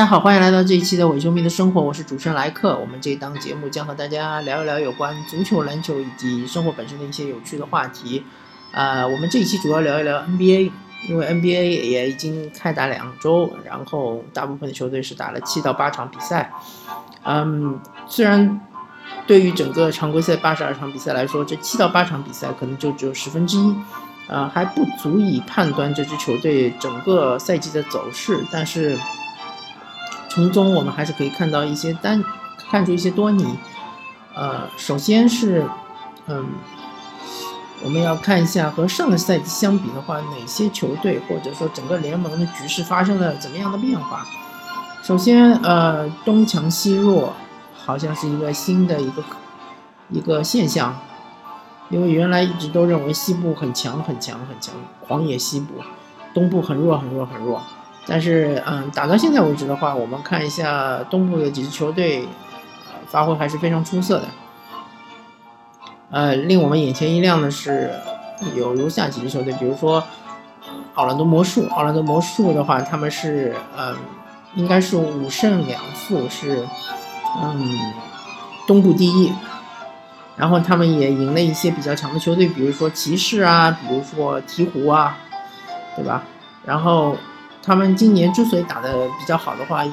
大家好，欢迎来到这一期的伪球迷的生活，我是主持人莱克。我们这档节目将和大家聊一聊有关足球、篮球以及生活本身的一些有趣的话题。呃，我们这一期主要聊一聊 NBA，因为 NBA 也已经开打两周，然后大部分的球队是打了七到八场比赛。嗯，虽然对于整个常规赛八十二场比赛来说，这七到八场比赛可能就只有十分之一。呃，还不足以判断这支球队整个赛季的走势，但是从中我们还是可以看到一些单，看出一些多尼。呃，首先是，嗯，我们要看一下和上个赛季相比的话，哪些球队或者说整个联盟的局势发生了怎么样的变化。首先，呃，东强西弱，好像是一个新的一个一个现象。因为原来一直都认为西部很强很强很强，狂野西部，东部很弱很弱很弱。但是，嗯，打到现在为止的话，我们看一下东部的几支球队，发挥还是非常出色的。呃，令我们眼前一亮的是，有如下几支球队，比如说奥兰多魔术。奥兰多魔术的话，他们是，嗯，应该是五胜两负，是，嗯，东部第一。然后他们也赢了一些比较强的球队，比如说骑士啊，比如说鹈鹕啊，对吧？然后他们今年之所以打得比较好的话，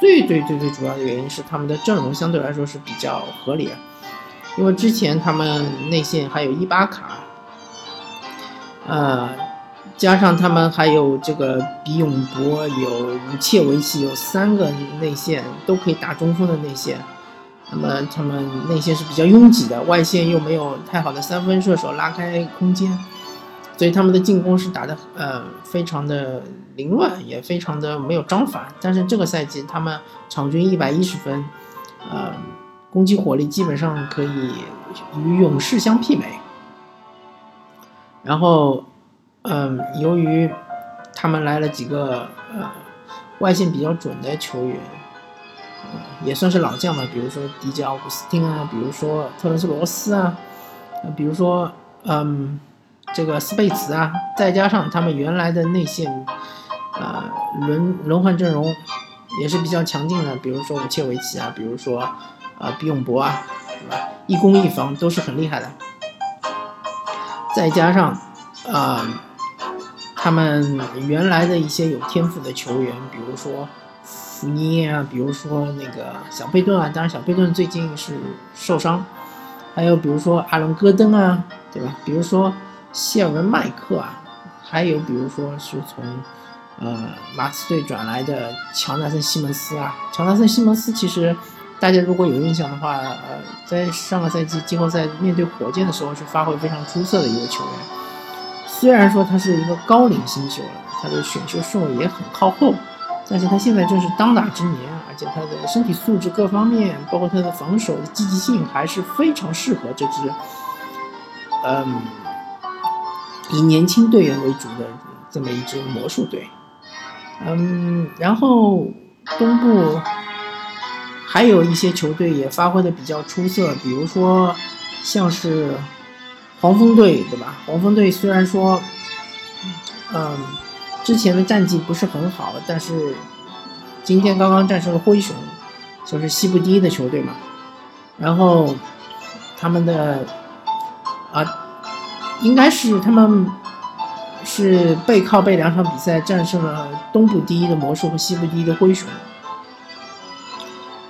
最最最最主要的原因是他们的阵容相对来说是比较合理，因为之前他们内线还有伊巴卡，呃，加上他们还有这个比永博，有武切维奇，有三个内线都可以打中锋的内线。那么他们内线是比较拥挤的，外线又没有太好的三分射手拉开空间，所以他们的进攻是打的呃非常的凌乱，也非常的没有章法。但是这个赛季他们场均一百一十分，呃，攻击火力基本上可以与勇士相媲美。然后，嗯，由于他们来了几个呃外线比较准的球员。也算是老将吧，比如说迪迦奥古斯汀啊，比如说特伦斯罗斯啊，比如说嗯，这个斯贝茨啊，再加上他们原来的内线，呃，轮轮换阵容也是比较强劲的，比如说武切维奇啊，比如说啊比永博啊，对吧？一攻一防都是很厉害的。再加上啊，他们原来的一些有天赋的球员，比如说。福尼啊，比如说那个小贝顿啊，当然小贝顿最近是受伤，还有比如说阿伦戈登啊，对吧？比如说谢尔文麦克啊，还有比如说是从呃马刺队转来的乔纳森西蒙斯啊，乔纳森西蒙斯其实大家如果有印象的话，呃，在上个赛季季后赛面对火箭的时候是发挥非常出色的一个球员，虽然说他是一个高龄新秀了，他的选秀顺位也很靠后。但是他现在正是当打之年，而且他的身体素质各方面，包括他的防守的积极性，还是非常适合这支，嗯，以年轻队员为主的这么一支魔术队。嗯，然后东部还有一些球队也发挥的比较出色，比如说像是黄蜂队，对吧？黄蜂队虽然说，嗯。之前的战绩不是很好，但是今天刚刚战胜了灰熊，就是西部第一的球队嘛。然后他们的啊，应该是他们是背靠背两场比赛战胜了东部第一的魔术和西部第一的灰熊。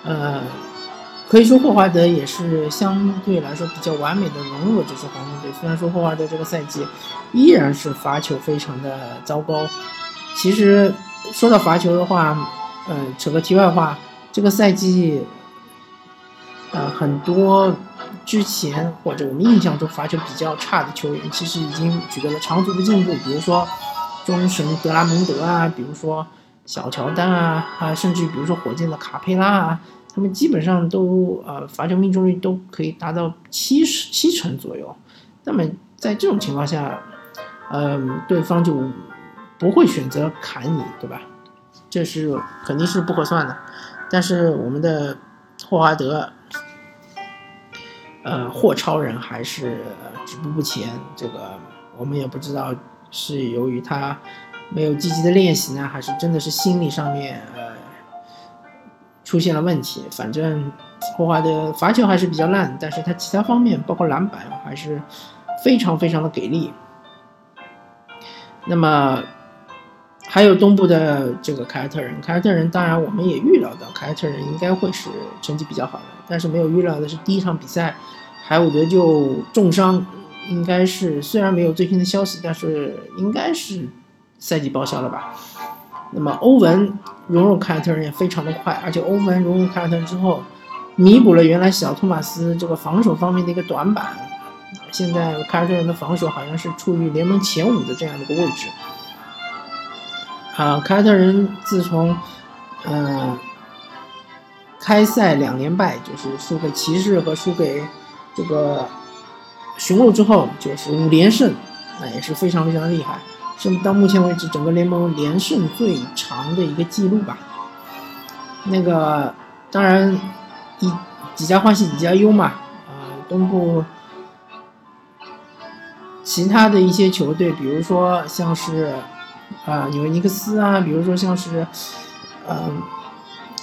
呃。可以说霍华德也是相对来说比较完美的融入了这支黄蜂队。虽然说霍华德这个赛季依然是罚球非常的糟糕。其实说到罚球的话，嗯，扯个题外话，这个赛季，呃，很多之前或者我们印象中罚球比较差的球员，其实已经取得了长足的进步。比如说中神德拉蒙德啊，比如说小乔丹啊，啊，甚至比如说火箭的卡佩拉啊。他们基本上都呃罚球命中率都可以达到七十七成左右，那么在这种情况下，嗯，对方就不会选择砍你，对吧？这是肯定是不合算的。但是我们的霍华德，呃，霍超人还是止步不前。这个我们也不知道是由于他没有积极的练习呢，还是真的是心理上面呃出现了问题。反正霍华德罚球还是比较烂，但是他其他方面包括篮板还是非常非常的给力。那么还有东部的这个凯尔特人，凯尔特人当然我们也预料到凯尔特人应该会是成绩比较好的，但是没有预料的是第一场比赛海伍德就重伤，应该是虽然没有最新的消息，但是应该是赛季报销了吧。那么欧文融入凯尔特人也非常的快，而且欧文融入凯尔特人之后，弥补了原来小托马斯这个防守方面的一个短板。现在凯尔特人的防守好像是处于联盟前五的这样的一个位置。啊，凯尔特人自从，嗯，开赛两连败，就是输给骑士和输给这个雄鹿之后，就是五连胜，那也是非常非常厉害，甚至到目前为止整个联盟连胜最长的一个记录吧。那个当然，一几家欢喜几家忧嘛，啊，东部。其他的一些球队，比如说像是，啊纽约尼克斯啊，比如说像是，嗯，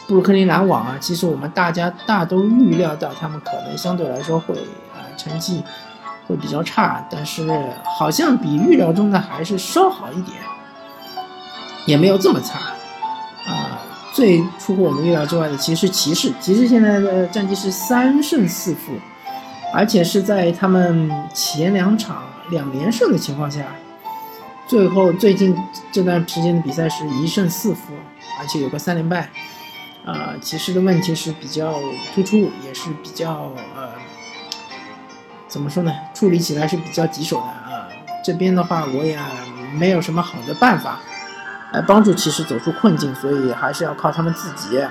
布鲁克林篮网啊，其实我们大家大都预料到他们可能相对来说会啊成绩会比较差，但是好像比预料中的还是稍好一点，也没有这么差，啊，最出乎我们预料之外的其实是骑士，骑士现在的战绩是三胜四负，而且是在他们前两场。两连胜的情况下，最后最近这段时间的比赛是一胜四负，而且有个三连败。啊，骑士的问题是比较突出，也是比较呃，怎么说呢？处理起来是比较棘手的啊。这边的话，我也没有什么好的办法来帮助骑士走出困境，所以还是要靠他们自己。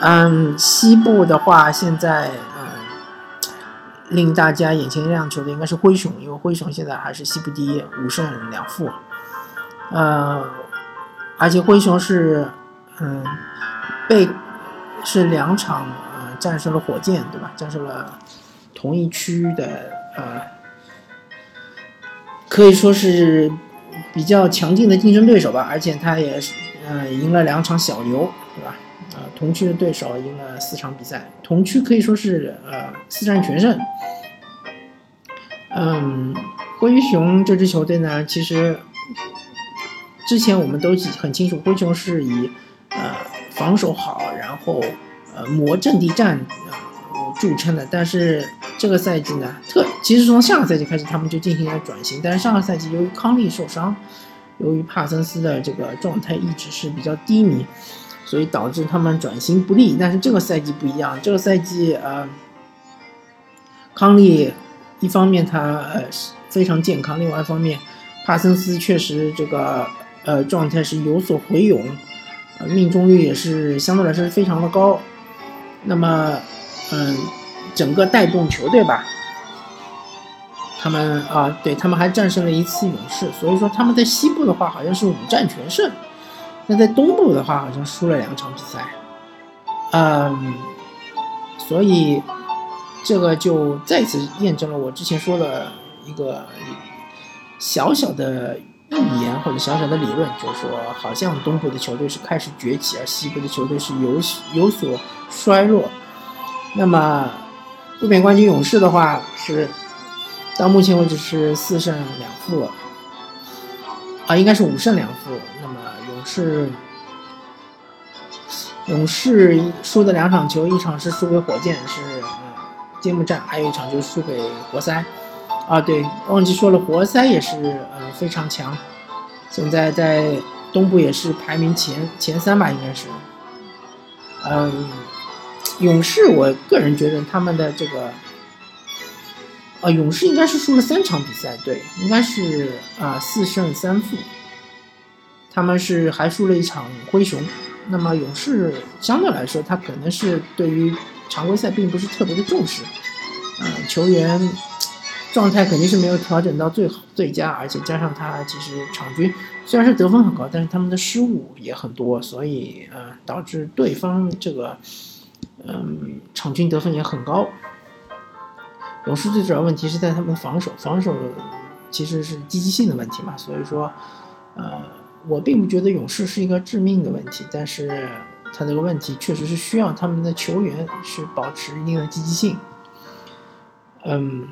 嗯，西部的话，现在嗯。令大家眼前一亮球的应该是灰熊，因为灰熊现在还是西部第一，五胜两负。呃，而且灰熊是，嗯，被是两场呃战胜了火箭，对吧？战胜了同一区的呃，可以说是比较强劲的竞争对手吧。而且他也是呃赢了两场小牛，对吧？呃，同区的对手赢了四场比赛，同区可以说是呃四战全胜。嗯，灰熊这支球队呢，其实之前我们都很清楚，灰熊是以防守好，然后呃磨阵地战呃著称的。但是这个赛季呢，特其实从上个赛季开始，他们就进行了转型。但是上个赛季由于康利受伤，由于帕森斯的这个状态一直是比较低迷。所以导致他们转型不利，但是这个赛季不一样。这个赛季，呃，康利一方面他呃非常健康，另外一方面，帕森斯确实这个呃状态是有所回勇，命中率也是相对来说非常的高。那么，嗯，整个带动球队吧，他们啊，对他们还战胜了一次勇士，所以说他们在西部的话好像是五战全胜。那在东部的话，好像输了两场比赛，嗯，所以这个就再次验证了我之前说的一个小小的预言或者小小的理论，就是说，好像东部的球队是开始崛起，而西部的球队是有有所衰弱。那么，卫冕冠军勇士的话是到目前为止是四胜两负，啊，应该是五胜两负。那么。勇士勇士输的两场球，一场是输给火箭，是揭幕战，还有一场就是输给活塞。啊，对，忘记说了，活塞也是呃非常强，现在在东部也是排名前前三吧，应该是。嗯，勇士，我个人觉得他们的这个，啊，勇士应该是输了三场比赛，对，应该是啊四胜三负。他们是还输了一场灰熊，那么勇士相对来说，他可能是对于常规赛并不是特别的重视，呃，球员状态肯定是没有调整到最好最佳，而且加上他其实场均虽然是得分很高，但是他们的失误也很多，所以呃导致对方这个嗯场均得分也很高。勇士最主要问题是在他们防守，防守其实是积极性的问题嘛，所以说呃。我并不觉得勇士是一个致命的问题，但是他这个问题确实是需要他们的球员是保持一定的积极性。嗯，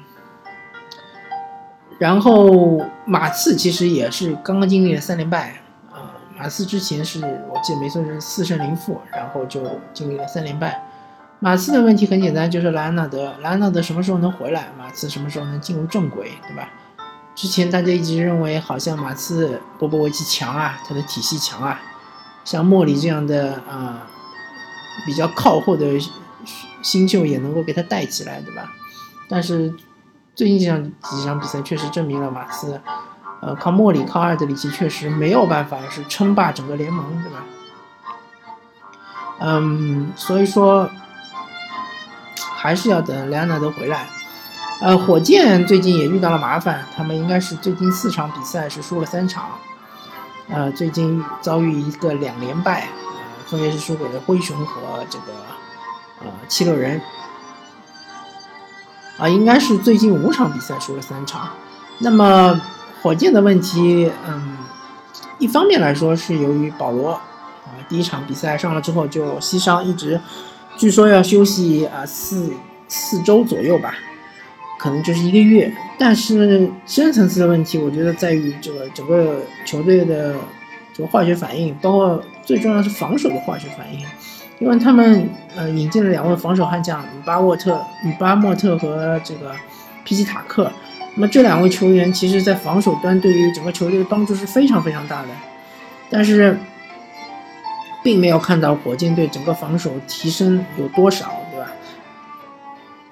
然后马刺其实也是刚刚经历了三连败啊，马刺之前是我记得没错是四胜零负，然后就经历了三连败。马刺的问题很简单，就是莱昂纳德，莱昂纳德什么时候能回来？马刺什么时候能进入正轨，对吧？之前大家一直认为好像马刺波波维奇强啊，他的体系强啊，像莫里这样的啊比较靠后的新秀也能够给他带起来，对吧？但是最近这场几场比赛确实证明了马刺，呃，靠莫里靠阿尔德里奇确实没有办法是称霸整个联盟，对吧？嗯，所以说还是要等莱昂纳德回来。呃，火箭最近也遇到了麻烦，他们应该是最近四场比赛是输了三场，呃，最近遭遇一个两连败，呃，分别是输给了灰熊和这个呃七六人。啊，应该是最近五场比赛输了三场。那么火箭的问题，嗯，一方面来说是由于保罗啊，第一场比赛上了之后就膝伤，一直据说要休息啊四四周左右吧，可能就是一个月。但是深层次的问题，我觉得在于这个整个球队的这个化学反应，包括最重要是防守的化学反应。因为他们呃引进了两位防守悍将，姆巴沃特、姆巴莫特和这个皮奇塔克，那么这两位球员其实在防守端对于整个球队的帮助是非常非常大的，但是并没有看到火箭队整个防守提升有多少，对吧？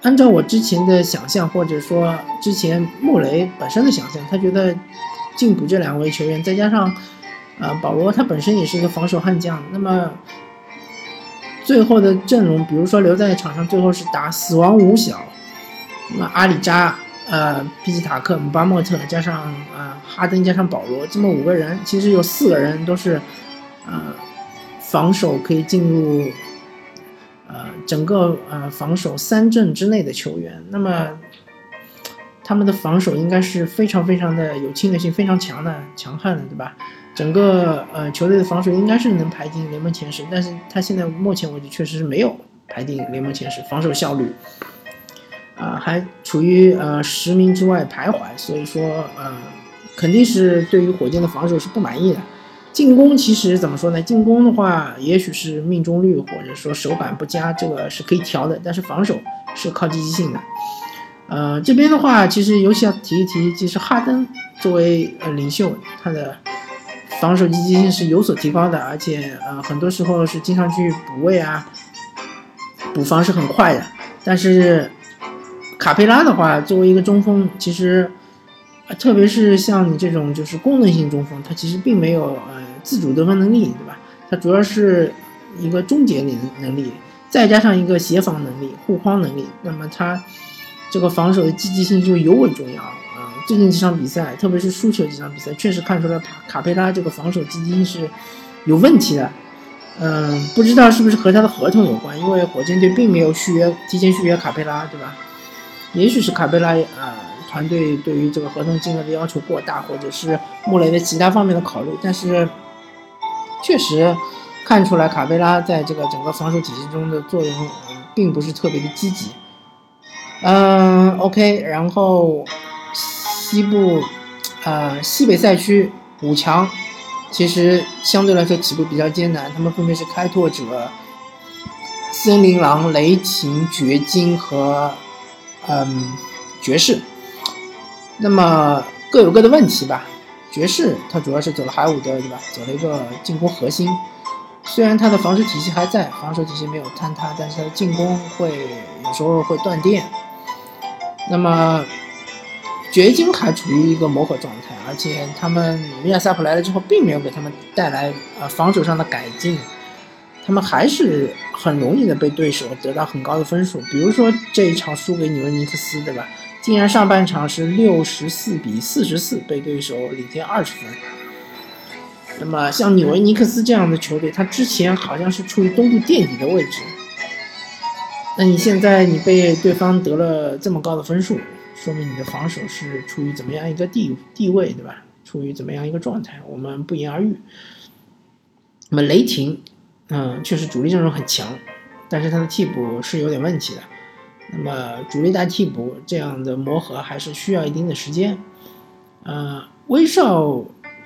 按照我之前的想象，或者说之前穆雷本身的想象，他觉得进补这两位球员，再加上呃保罗他本身也是一个防守悍将，那么。最后的阵容，比如说留在场上，最后是打死亡五小，那么阿里扎、呃，皮斯塔克、姆巴莫特加上啊哈登加上保罗这么五个人，其实有四个人都是，呃，防守可以进入，呃，整个呃防守三阵之内的球员，那么他们的防守应该是非常非常的有侵略性，非常强的强悍的，对吧？整个呃球队的防守应该是能排进联盟前十，但是他现在目前为止确实是没有排进联盟前十，防守效率啊还处于呃十名之外徘徊，所以说呃肯定是对于火箭的防守是不满意的。进攻其实怎么说呢？进攻的话，也许是命中率或者说手感不佳，这个是可以调的，但是防守是靠积极性的。呃，这边的话，其实尤其要提一提，其实哈登作为领袖，他的。防守积极性是有所提高的，而且呃很多时候是经常去补位啊，补防是很快的。但是卡佩拉的话，作为一个中锋，其实特别是像你这种就是功能性中锋，他其实并没有呃自主得分能力，对吧？他主要是一个终结能能力，再加上一个协防能力、护框能力，那么他这个防守的积极性就尤为重要啊。最近几场比赛，特别是输球几场比赛，确实看出来卡卡佩拉这个防守积极性是有问题的。嗯，不知道是不是和他的合同有关，因为火箭队并没有续约，提前续约卡佩拉，对吧？也许是卡佩拉啊团队对于这个合同金额的要求过大，或者是穆雷的其他方面的考虑。但是确实看出来卡佩拉在这个整个防守体系中的作用并不是特别的积极。嗯，OK，然后。西部，呃，西北赛区五强，其实相对来说起步比较艰难。他们分别是开拓者、森林狼、雷霆、掘金和嗯爵士。那么各有各的问题吧。爵士他主要是走了海伍德，对吧？走了一个进攻核心。虽然他的防守体系还在，防守体系没有坍塌，但是他的进攻会有时候会断电。那么。掘金还处于一个磨合状态，而且他们米尔萨普来了之后，并没有给他们带来呃防守上的改进，他们还是很容易的被对手得到很高的分数。比如说这一场输给纽约尼克斯，对吧？竟然上半场是六十四比四十四被对手领先二十分。那么像纽约尼克斯这样的球队，他之前好像是处于东部垫底的位置，那你现在你被对方得了这么高的分数？说明你的防守是处于怎么样一个地地位，对吧？处于怎么样一个状态，我们不言而喻。那么雷霆，嗯，确实主力阵容很强，但是他的替补是有点问题的。那么主力带替补这样的磨合还是需要一定的时间。呃，威少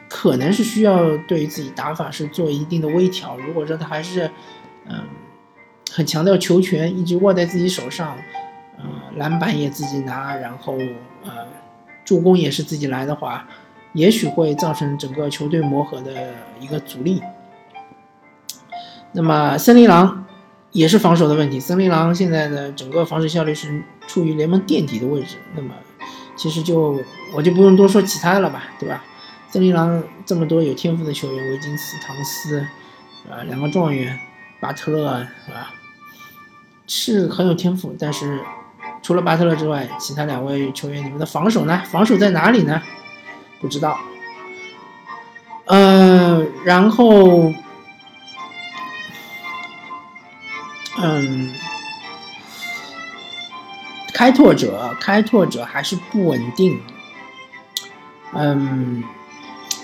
可能是需要对自己打法是做一定的微调。如果说他还是嗯很强调球权，一直握在自己手上，呃，篮板也自己拿，然后呃助攻也是自己来的话，也许会造成整个球队磨合的一个阻力。那么森林狼也是防守的问题，森林狼现在的整个防守效率是处于联盟垫底的位置。那么其实就我就不用多说其他了吧，对吧？森林狼这么多有天赋的球员，维金斯、唐斯，啊，两个状元，巴特勒，是吧？是很有天赋，但是除了巴特勒之外，其他两位球员，你们的防守呢？防守在哪里呢？不知道。呃，然后。嗯，开拓者，开拓者还是不稳定。嗯，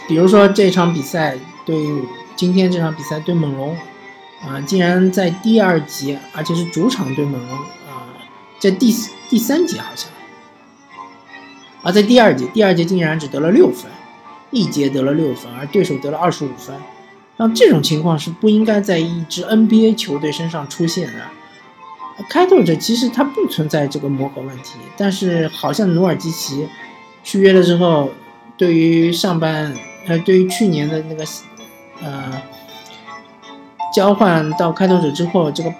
比如说这场比赛对今天这场比赛对猛龙，啊，竟然在第二节，而且是主场对猛龙，啊，在第第三节好像，啊，在第二节，第二节竟然只得了六分，一节得了六分，而对手得了二十五分。像这种情况是不应该在一支 NBA 球队身上出现的。开拓者其实他不存在这个磨合问题，但是好像努尔基奇续约了之后，对于上半呃，对于去年的那个呃交换到开拓者之后，这个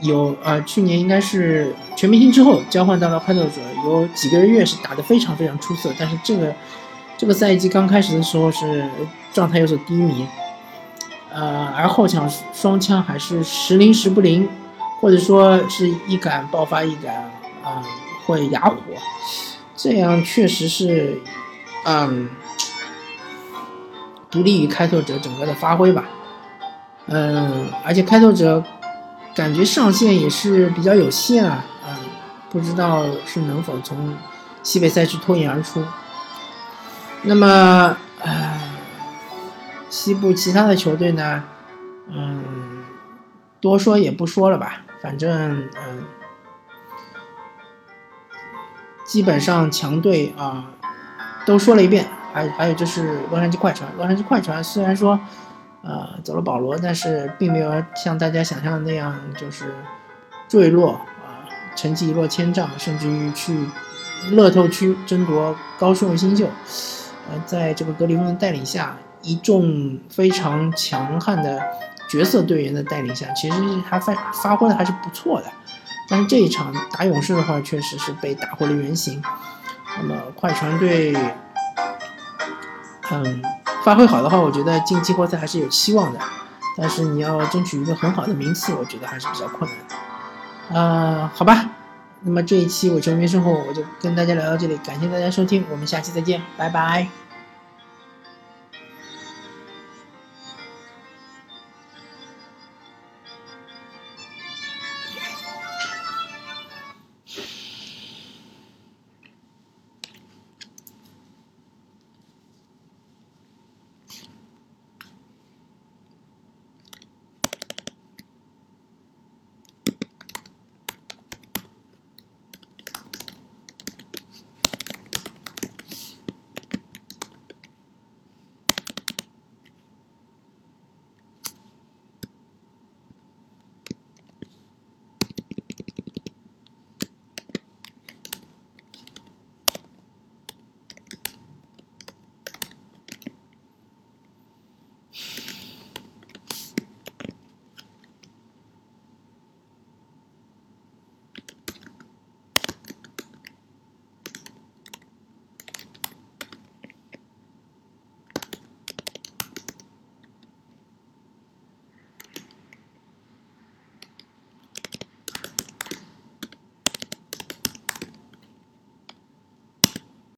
有呃去年应该是全明星之后交换到了开拓者，有几个月是打得非常非常出色，但是这个这个赛季刚开始的时候是状态有所低迷。呃，而后场双枪还是时灵时不灵，或者说是一杆爆发一杆，啊，会哑火，这样确实是，嗯，不利于开拓者整个的发挥吧。嗯，而且开拓者感觉上限也是比较有限啊，嗯，不知道是能否从西北赛区脱颖而出。那么，唉。西部其他的球队呢，嗯，多说也不说了吧，反正嗯，基本上强队啊都说了一遍，还还有就是洛杉矶快船，洛杉矶快船虽然说呃走了保罗，但是并没有像大家想象的那样就是坠落啊，成绩一落千丈，甚至于去乐透区争夺高顺位新秀，呃，在这个格里芬的带领下。一众非常强悍的角色队员的带领下，其实还发发挥的还是不错的。但是这一场打勇士的话，确实是被打回了原形。那么快船队，嗯，发挥好的话，我觉得进季后赛还是有希望的。但是你要争取一个很好的名次，我觉得还是比较困难的。啊，好吧，那么这一期我球迷生活我就跟大家聊到这里，感谢大家收听，我们下期再见，拜拜。